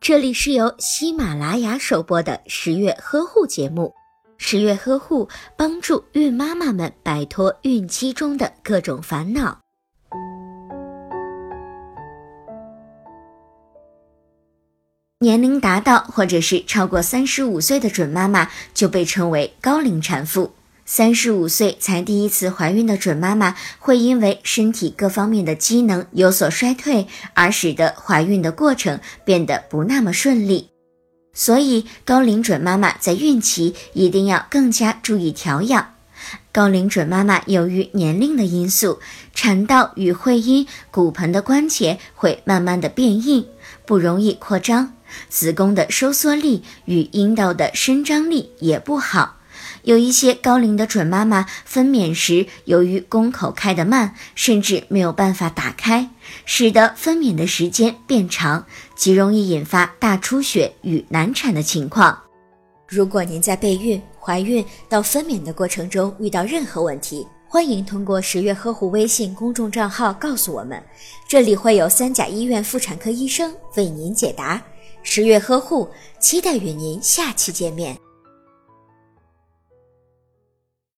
这里是由喜马拉雅首播的十月呵护节目。十月呵护帮助孕妈妈们摆脱孕期中的各种烦恼。年龄达到或者是超过三十五岁的准妈妈就被称为高龄产妇。三十五岁才第一次怀孕的准妈妈，会因为身体各方面的机能有所衰退，而使得怀孕的过程变得不那么顺利。所以，高龄准妈妈在孕期一定要更加注意调养。高龄准妈妈由于年龄的因素，产道与会阴、骨盆的关节会慢慢的变硬，不容易扩张，子宫的收缩力与阴道的伸张力也不好。有一些高龄的准妈妈分娩时，由于宫口开得慢，甚至没有办法打开，使得分娩的时间变长，极容易引发大出血与难产的情况。如果您在备孕、怀孕到分娩的过程中遇到任何问题，欢迎通过十月呵护微信公众账号告诉我们，这里会有三甲医院妇产科医生为您解答。十月呵护，期待与您下期见面。